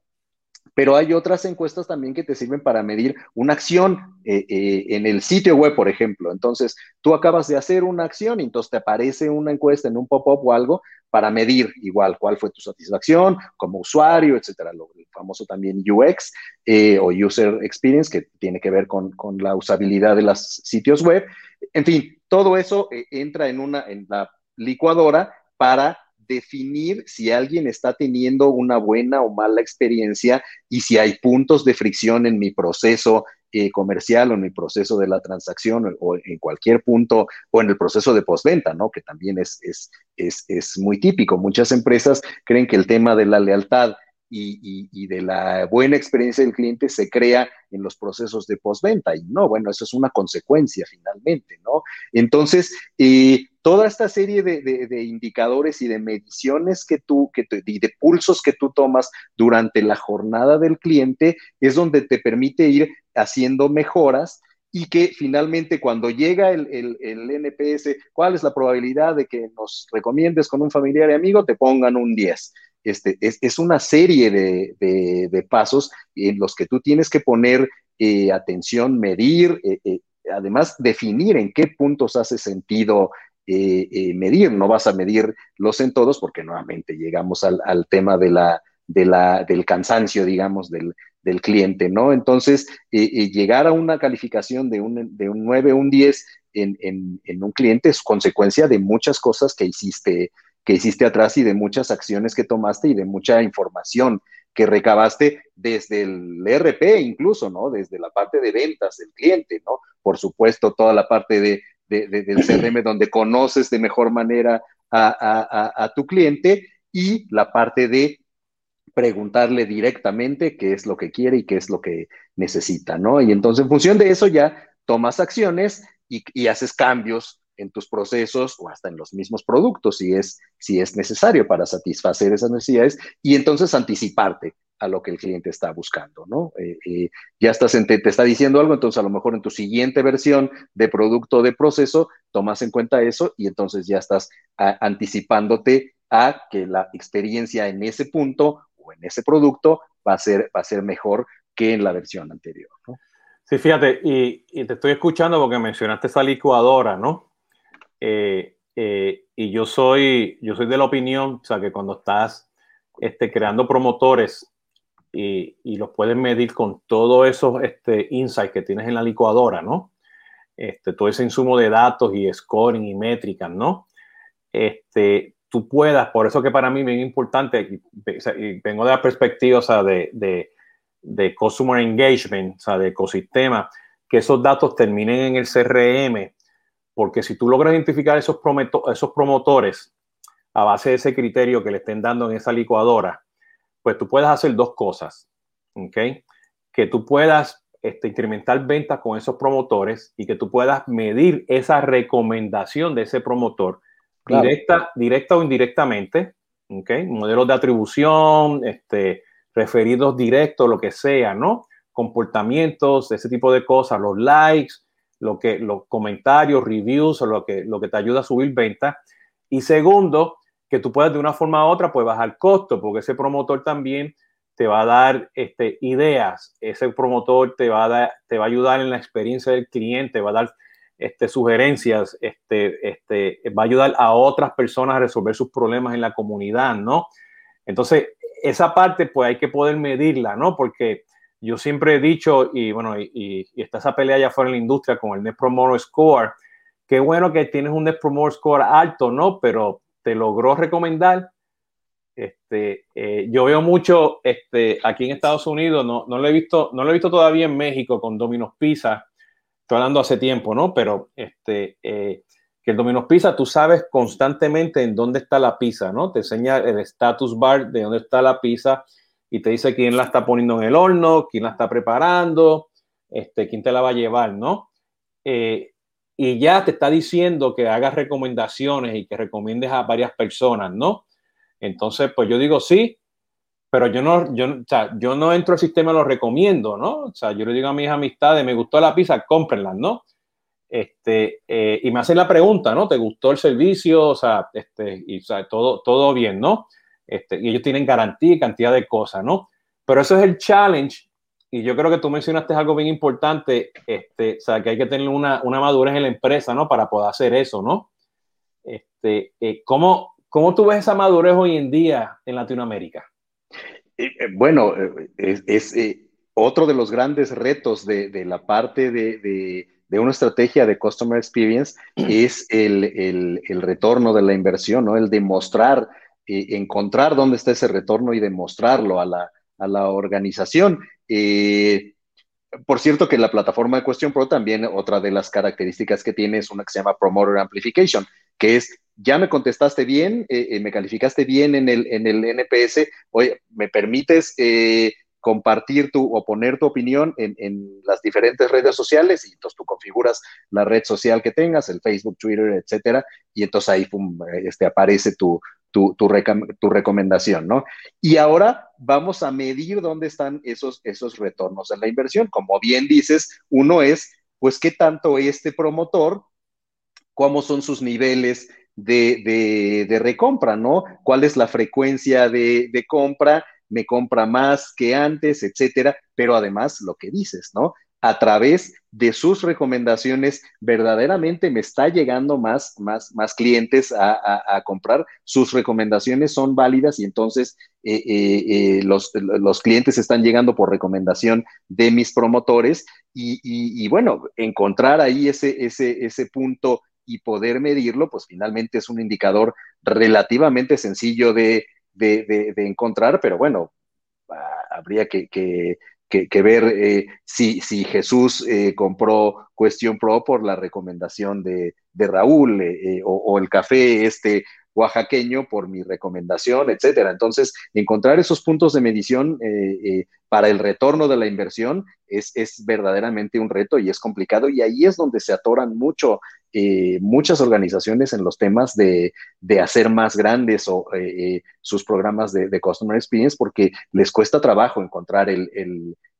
Pero hay otras encuestas también que te sirven para medir una acción eh, eh, en el sitio web, por ejemplo. Entonces, tú acabas de hacer una acción y entonces te aparece una encuesta en un pop-up o algo para medir igual cuál fue tu satisfacción como usuario, etcétera. Lo, famoso también UX eh, o User Experience, que tiene que ver con, con, la usabilidad de los sitios web. En fin, todo eso entra en, una, en la licuadora para definir si alguien está teniendo una buena o mala experiencia y si hay puntos de fricción en mi proceso eh, comercial o en mi proceso de la transacción o, en cualquier punto o en el proceso de postventa, ¿no? Que también es, es, es, es muy típico. Muchas empresas creen que el tema de la lealtad y, de la buena experiencia del cliente se crea en los procesos de postventa. Y no, bueno, eso es una consecuencia finalmente, ¿no? Entonces, eh, toda esta serie de, indicadores y de mediciones que tú, que y de pulsos que tú tomas durante la jornada del cliente es donde te permite ir haciendo mejoras y que finalmente cuando llega el, el, el, NPS, ¿cuál es la probabilidad de que nos recomiendes con un familiar y amigo? Te pongan un 10. Este, es, una serie de, pasos en los que tú tienes que poner eh, atención, medir, eh, eh, además definir en qué puntos hace sentido medir. No vas a medirlos en todos porque nuevamente llegamos al, tema de la, del cansancio, digamos, del, cliente, ¿no? Entonces, llegar a una calificación de un, de un 9, un 10 en, en, un cliente es consecuencia de muchas cosas que hiciste que hiciste atrás y de muchas acciones que tomaste y de mucha información que recabaste desde el RP incluso, ¿no? Desde la parte de ventas del cliente, ¿no? Por supuesto, toda la parte de, del (clears throat) CRM donde conoces de mejor manera a, tu cliente y la parte de preguntarle directamente qué es lo que quiere y qué es lo que necesita, ¿no? Y entonces en función de eso ya tomas acciones y, y haces cambios en tus procesos o hasta en los mismos productos si es, si es necesario para satisfacer esas necesidades y entonces anticiparte a lo que el cliente está buscando, ¿no? Eh, eh, ya estás te, está diciendo algo, entonces a lo mejor en tu siguiente versión de producto o de proceso tomas en cuenta eso y entonces ya estás anticipándote a que la experiencia en ese punto o en ese producto va a ser, va a ser mejor que en la versión anterior. Sí, fíjate, y, y, te estoy escuchando porque mencionaste esa licuadora, ¿no? Eh, eh, y yo soy, yo soy de la opinión, o sea, que cuando estás este, creando promotores y, y, los puedes medir con todos esos este, insights que tienes en la licuadora, ¿no? Este, todo ese insumo de datos y scoring y métricas, ¿no? Este, tú puedas, por eso que para mí es bien importante, y vengo de la perspectiva, o sea, de, de, de customer engagement, o sea, de ecosistema, que esos datos terminen en el CRM porque si tú logras identificar esos, esos promotores a base de ese criterio que le estén dando en esa licuadora, pues tú puedes hacer dos cosas, ¿ok? Que tú puedas este, incrementar ventas con esos promotores y que tú puedas medir esa recomendación de ese promotor directa, directa o indirectamente, ¿ok? Modelos de atribución, este, referidos directos, lo que sea, ¿no? Comportamientos, ese tipo de cosas, los likes, lo que, los comentarios, reviews o lo que, lo que te ayuda a subir ventas. Y segundo, que tú puedas de una forma u otra pues bajar costo, porque ese promotor también te va a dar este, ideas, ese promotor te va, a te va a ayudar en la experiencia del cliente, va a dar este, sugerencias, este, este, va a ayudar a otras personas a resolver sus problemas en la comunidad, ¿no? Entonces, esa parte pues hay que poder medirla, ¿no? Porque yo siempre he dicho, y bueno, y, está esa pelea ya fuera en la industria con el Net Promoter Score, qué bueno que tienes un Net Promoter Score alto, ¿no? Pero te logró recomendar. Este, eh, yo veo mucho este, aquí en Estados Unidos, no, no, lo he visto, no lo he visto todavía en México con Domino's Pizza, estoy hablando hace tiempo, ¿no? Pero este, eh, que el Domino's Pizza, tú sabes constantemente en dónde está la pizza, ¿no? Te enseña el status bar de dónde está la pizza y te dice quién la está poniendo en el horno, quién la está preparando, este, quién te la va a llevar, ¿no? Eh, y ya te está diciendo que hagas recomendaciones y que recomiendes a varias personas, ¿no? Entonces, pues yo digo sí, pero yo no, yo, o sea, yo no entro al sistema, lo recomiendo, ¿no? O sea, yo le digo a mis amistades, me gustó la pizza, cómprenla, ¿no? Este, eh, y me hacen la pregunta, ¿no? ¿Te gustó el servicio? O sea, este, y, todo, todo bien, ¿no? Este, y ellos tienen garantía y cantidad de cosas, ¿no? Pero eso es el challenge y yo creo que tú mencionaste algo bien importante, este, o sea, que hay que tener una, una madurez en la empresa, ¿no? Para poder hacer eso, ¿no? Este, eh, ¿cómo, ¿Cómo tú ves esa madurez hoy en día en Latinoamérica? Eh, eh, bueno, es, otro de los grandes retos de, de la parte de, de, de, una estrategia de Customer Experience (clears throat) es el, el, el, retorno de la inversión, ¿no? El demostrar eh, encontrar dónde está ese retorno y demostrarlo a la, a la organización. Eh, por cierto que la plataforma de Question Pro también otra de las características que tiene es una que se llama Promoter Amplification, que es, ya me contestaste bien, eh, me calificaste bien en el, en el NPS, oye, ¿me permites compartir tu o poner tu opinión en, las diferentes redes sociales y entonces tú configuras la red social que tengas, el Facebook, Twitter, etcétera, y entonces ahí este, aparece tu, tu, tu, recomendación, ¿no? Y ahora vamos a medir dónde están esos, esos retornos en la inversión. Como bien dices, uno es, pues, qué tanto este promotor, cómo son sus niveles de, de, recompra, ¿no? ¿Cuál es la frecuencia de, de compra? me compra más que antes, etcétera, pero además lo que dices, ¿no? A través de sus recomendaciones, verdaderamente me está llegando más, más, más clientes a, comprar. Sus recomendaciones son válidas y entonces eh, eh, eh, los, clientes están llegando por recomendación de mis promotores y, bueno, encontrar ahí ese, ese, ese punto y poder medirlo, pues finalmente es un indicador relativamente sencillo de, de, encontrar, pero bueno, ah, habría que, ver eh, si, si, Jesús eh, compró Cuestión Pro por la recomendación de, Raúl eh, o, o, el café este oaxaqueño por mi recomendación, etcétera. Entonces, encontrar esos puntos de medición eh, para el retorno de la inversión es, verdaderamente un reto y es complicado y ahí es donde se atoran mucho eh, muchas organizaciones en los temas de, hacer más grandes o, sus programas de, Customer Experience porque les cuesta trabajo encontrar el,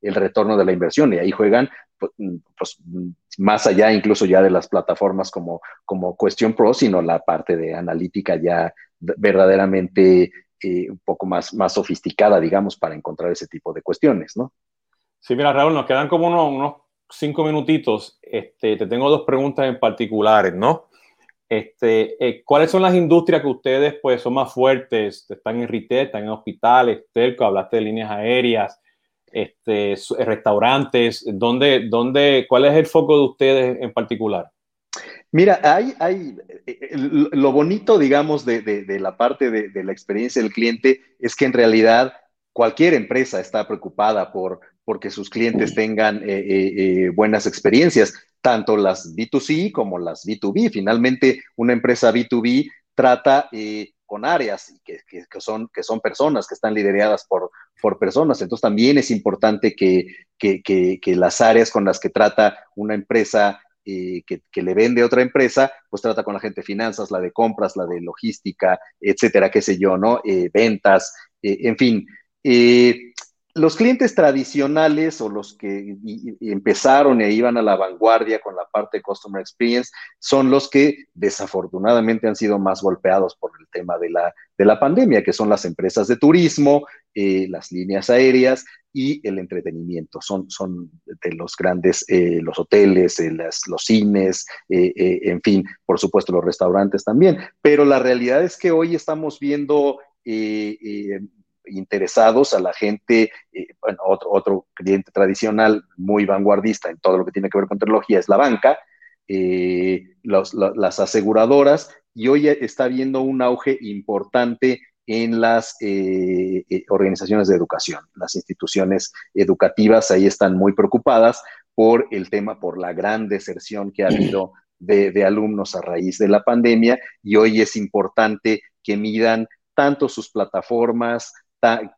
el retorno de la inversión y ahí juegan pues, pues, más allá incluso ya de las plataformas como, como Question Pro, sino la parte de analítica ya verdaderamente eh, un poco más, más sofisticada, digamos, para encontrar ese tipo de cuestiones, ¿no? Sí, mira, Raúl, nos quedan como unos, cinco minutitos. Este, te tengo dos preguntas en particulares, ¿no? Este, eh, ¿Cuáles son las industrias que ustedes pues, son más fuertes? Están en retail, están en hospitales, telco, hablaste de líneas aéreas, este, eh, restaurantes? ¿dónde, dónde, ¿Cuál es el foco de ustedes en particular? Mira, hay, hay eh, lo bonito, digamos, de, la parte de, la experiencia del cliente es que en realidad cualquier empresa está preocupada por porque sus clientes tengan eh, buenas experiencias, tanto las B2C como las B2B. Finalmente, una empresa B2B trata con áreas que, que, son, que son personas, que están lideradas por, por personas. Entonces también es importante que, que las áreas con las que trata una empresa eh, que, le vende otra empresa, pues trata con la gente de finanzas, la de compras, la de logística, etcétera, qué sé yo, ¿no? Eh, ventas, eh, en fin los clientes tradicionales o los que empezaron e iban a la vanguardia con la parte de Customer Experience son los que desafortunadamente han sido más golpeados por el tema de la, de la pandemia, que son las empresas de turismo, eh, las líneas aéreas y el entretenimiento. Son, son de los grandes, eh, los hoteles, eh, los cines, en fin, por supuesto los restaurantes también. Pero la realidad es que hoy estamos viendo interesados a la gente, eh, otro, otro cliente tradicional muy vanguardista en todo lo que tiene que ver con tecnología es la banca, eh, las aseguradoras, y hoy está habiendo un auge importante en las eh, organizaciones de educación. Las instituciones educativas ahí están muy preocupadas por el tema, por la gran deserción que ha habido de alumnos a raíz de la pandemia, y hoy es importante que midan tanto sus plataformas,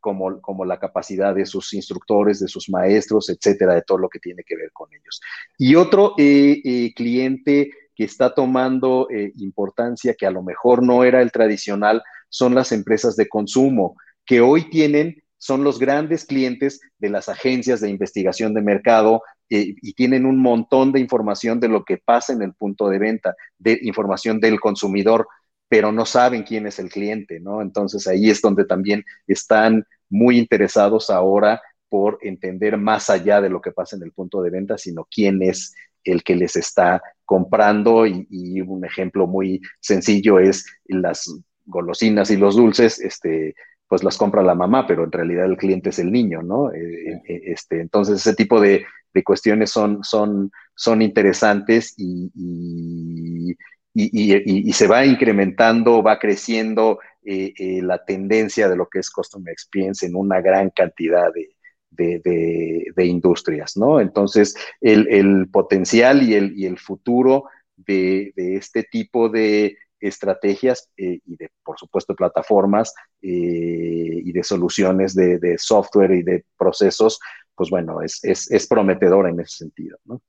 como, como la capacidad de sus instructores, de sus maestros, etcétera, de todo lo que tiene que ver con ellos. Y otro eh, eh, cliente que está tomando eh, importancia, que a lo mejor no era el tradicional, son las empresas de consumo, que hoy tienen, son los grandes clientes de las agencias de investigación de mercado y tienen un montón de información de lo que pasa en el punto de venta, de información del consumidor pero no saben quién es el cliente, ¿no? Entonces ahí es donde también están muy interesados ahora por entender más allá de lo que pasa en el punto de venta, sino quién es el que les está comprando y, un ejemplo muy sencillo es las golosinas y los dulces, este, pues las compra la mamá, pero en realidad el cliente es el niño, ¿no? Eh, eh, este, entonces ese tipo de, cuestiones son, son, son interesantes y, y, se va incrementando, va creciendo la tendencia de lo que es Customer Experience en una gran cantidad de, industrias, ¿no? Entonces, el, potencial y el, y futuro de, este tipo de estrategias y de, por supuesto, plataformas y de soluciones de, software y de procesos, pues bueno, es, es, es prometedora en ese sentido, ¿no?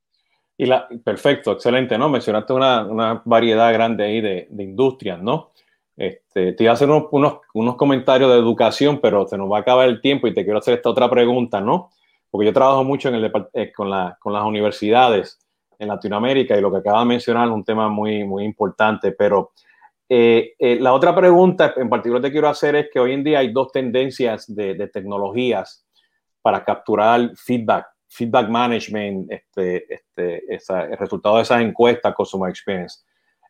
Y la, perfecto, excelente, ¿no? Mencionaste una, variedad grande ahí de, industrias, ¿no? Este, te iba a hacer unos, comentarios de educación, pero se nos va a acabar el tiempo y te quiero hacer esta otra pregunta, ¿no? Porque yo trabajo mucho eh, con, las universidades en Latinoamérica y lo que acaba de mencionar es un tema muy, muy importante, pero eh, eh, la otra pregunta en particular te quiero hacer es que hoy en día hay dos tendencias de, de tecnologías para capturar feedback feedback management, este, este, el resultado de esas encuestas Customer Experience.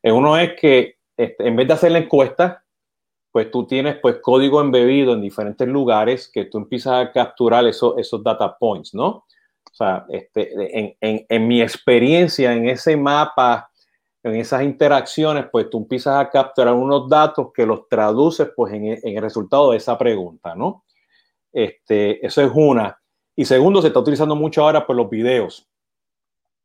Eh, uno es que este, en vez de hacer la encuesta, pues tú tienes pues código embebido en diferentes lugares que tú empiezas a capturar esos, esos data points, ¿no? O sea, este, en, en, en, mi experiencia en ese mapa, en esas interacciones, pues tú empiezas a capturar unos datos que los traduces pues en, en el resultado de esa pregunta, ¿no? Este, eso es una. Y segundo, se está utilizando mucho ahora por los videos.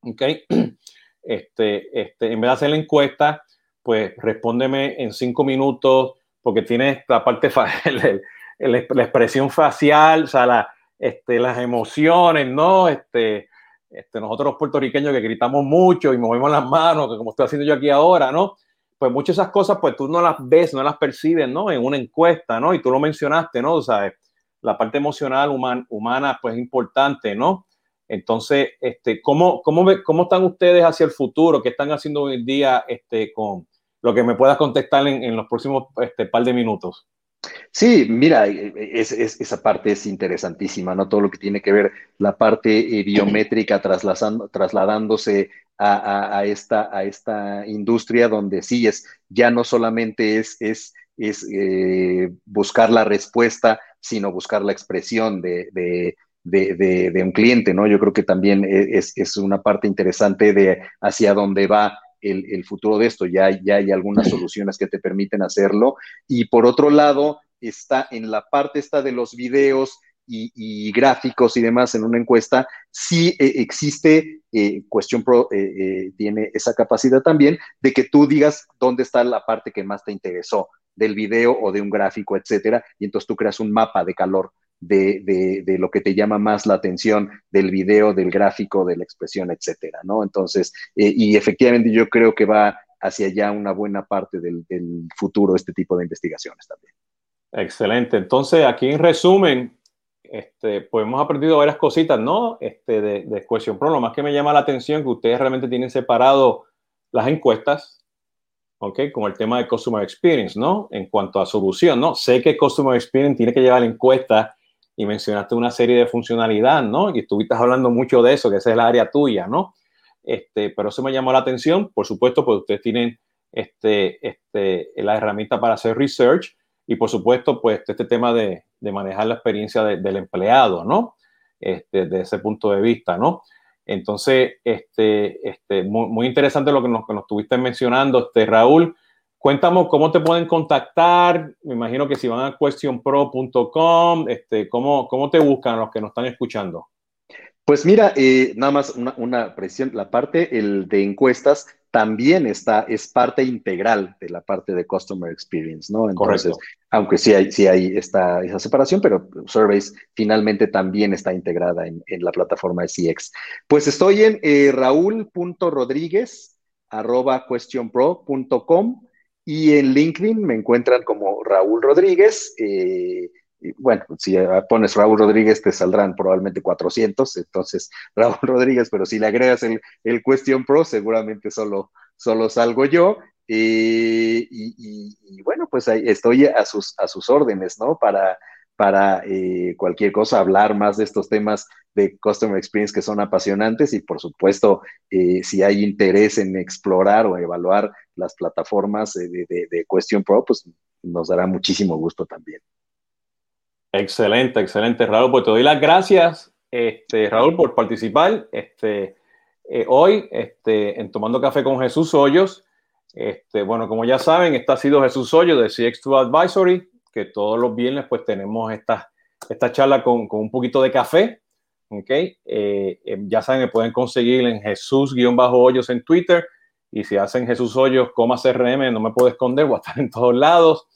¿Ok? (clears throat) Este, este, en vez de hacer la encuesta, pues respóndeme en cinco minutos, porque tienes la parte, (laughs) la, expresión facial, o sea, la, este, las emociones, ¿no? Este, este, nosotros los puertorriqueños que gritamos mucho y movemos las manos, como estoy haciendo yo aquí ahora, ¿no? Pues muchas de esas cosas, pues tú no las ves, no las percibes, ¿no? En una encuesta, ¿no? Y tú lo mencionaste, ¿no? O sea, la parte emocional humana pues es importante, ¿no? Entonces, este, ¿cómo, cómo, ¿cómo están ustedes hacia el futuro? ¿Qué están haciendo hoy en día este, con lo que me puedas contestar en, los próximos este, par de minutos? Sí, mira, es, esa parte es interesantísima, ¿no? Todo lo que tiene que ver la parte eh, biométrica trasladándose a, esta, a esta industria donde sí es, ya no solamente es, es, es eh, buscar la respuesta sino buscar la expresión de, un cliente, ¿no? Yo creo que también e, es, una parte interesante de hacia dónde va el, futuro de esto. Ya, ya hay algunas soluciones que te permiten hacerlo. Y por otro lado, está en la parte esta de los videos y, gráficos y demás en una encuesta, sí eh, existe, eh, Question Pro eh, tiene esa capacidad también de que tú digas dónde está la parte que más te interesó del video o de un gráfico, etcétera, y entonces tú creas un mapa de calor de, lo que te llama más la atención del video, del gráfico, de la expresión, etcétera, ¿no? Entonces, eh, y efectivamente yo creo que va hacia allá una buena parte del, futuro este tipo de investigaciones también. Excelente. Entonces, aquí en resumen, este, pues hemos aprendido varias cositas, ¿no? Este, de, de Question Pro. Lo más que me llama la atención que ustedes realmente tienen separado las encuestas ¿ok? Como el tema de Customer Experience, ¿no? En cuanto a solución, ¿no? Sé que Customer Experience tiene que llevar encuesta y mencionaste una serie de funcionalidad, ¿no? Y estuviste hablando mucho de eso, que esa es la área tuya, ¿no? Este, pero eso me llamó la atención, por supuesto, porque ustedes tienen este, este, la herramienta para hacer research y, por supuesto, pues este tema de, de manejar la experiencia del empleado, ¿no? Este, desde ese punto de vista, ¿no? Entonces, este, este, muy, interesante lo que nos, que estuviste mencionando, este, Raúl. Cuéntame cómo te pueden contactar. Me imagino que si van a questionpro.com, este, ¿cómo, ¿cómo te buscan los que nos están escuchando? Pues mira, eh, nada más una, una presión, la parte el de encuestas también está, es parte integral de la parte de Customer Experience, ¿no? Entonces, aunque sí hay, sí hay esta, esa separación, pero Surveys finalmente también está integrada en, la plataforma de CX. Pues estoy en eh, raúl.rodríguez arroba questionpro.com y en LinkedIn me encuentran como Raúl Rodríguez. Eh, bueno, si pones Raúl Rodríguez te saldrán probablemente 400, entonces (laughs) Raúl Rodríguez, pero si le agregas el, el Question Pro, seguramente solo, solo salgo yo. y, bueno, pues ahí estoy a sus, a sus órdenes, ¿no? Para, para eh, cualquier cosa, hablar más de estos temas de Customer Experience que son apasionantes y por supuesto, eh, si hay interés en explorar o evaluar las plataformas de, de, de Question Pro, pues nos dará muchísimo gusto también. Excelente, excelente, Raúl. Pues te doy las gracias, este, Raúl, por participar este, eh, hoy este, en Tomando Café con Jesús Hoyos. Este, bueno, como ya saben, este ha sido Jesús Hoyo de CX2 Advisory, que todos los viernes pues tenemos esta, esta charla con, un poquito de café. Okay. Eh, eh, ya saben que pueden conseguir en Jesús-Hoyos en Twitter. Y si hacen Jesús Hoyos, coma CRM, no me puedo esconder, voy a estar en todos lados.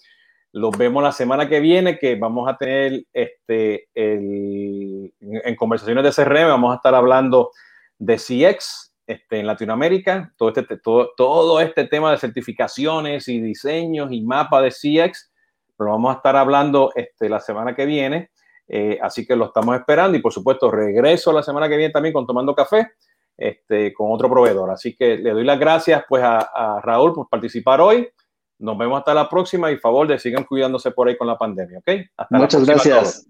Los vemos la semana que viene, que vamos a tener este, el, en conversaciones de CRM, vamos a estar hablando de CX este, en Latinoamérica, todo este, todo, todo este tema de certificaciones y diseños y mapa de CX, pero vamos a estar hablando este, la semana que viene. Eh, así que lo estamos esperando y por supuesto regreso la semana que viene también con Tomando Café este, con otro proveedor. Así que le doy las gracias pues a, a Raúl por participar hoy. Nos vemos hasta la próxima y favor de sigan cuidándose por ahí con la pandemia, ¿ok? Muchas gracias.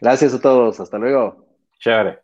Gracias a todos. Hasta luego. Chévere.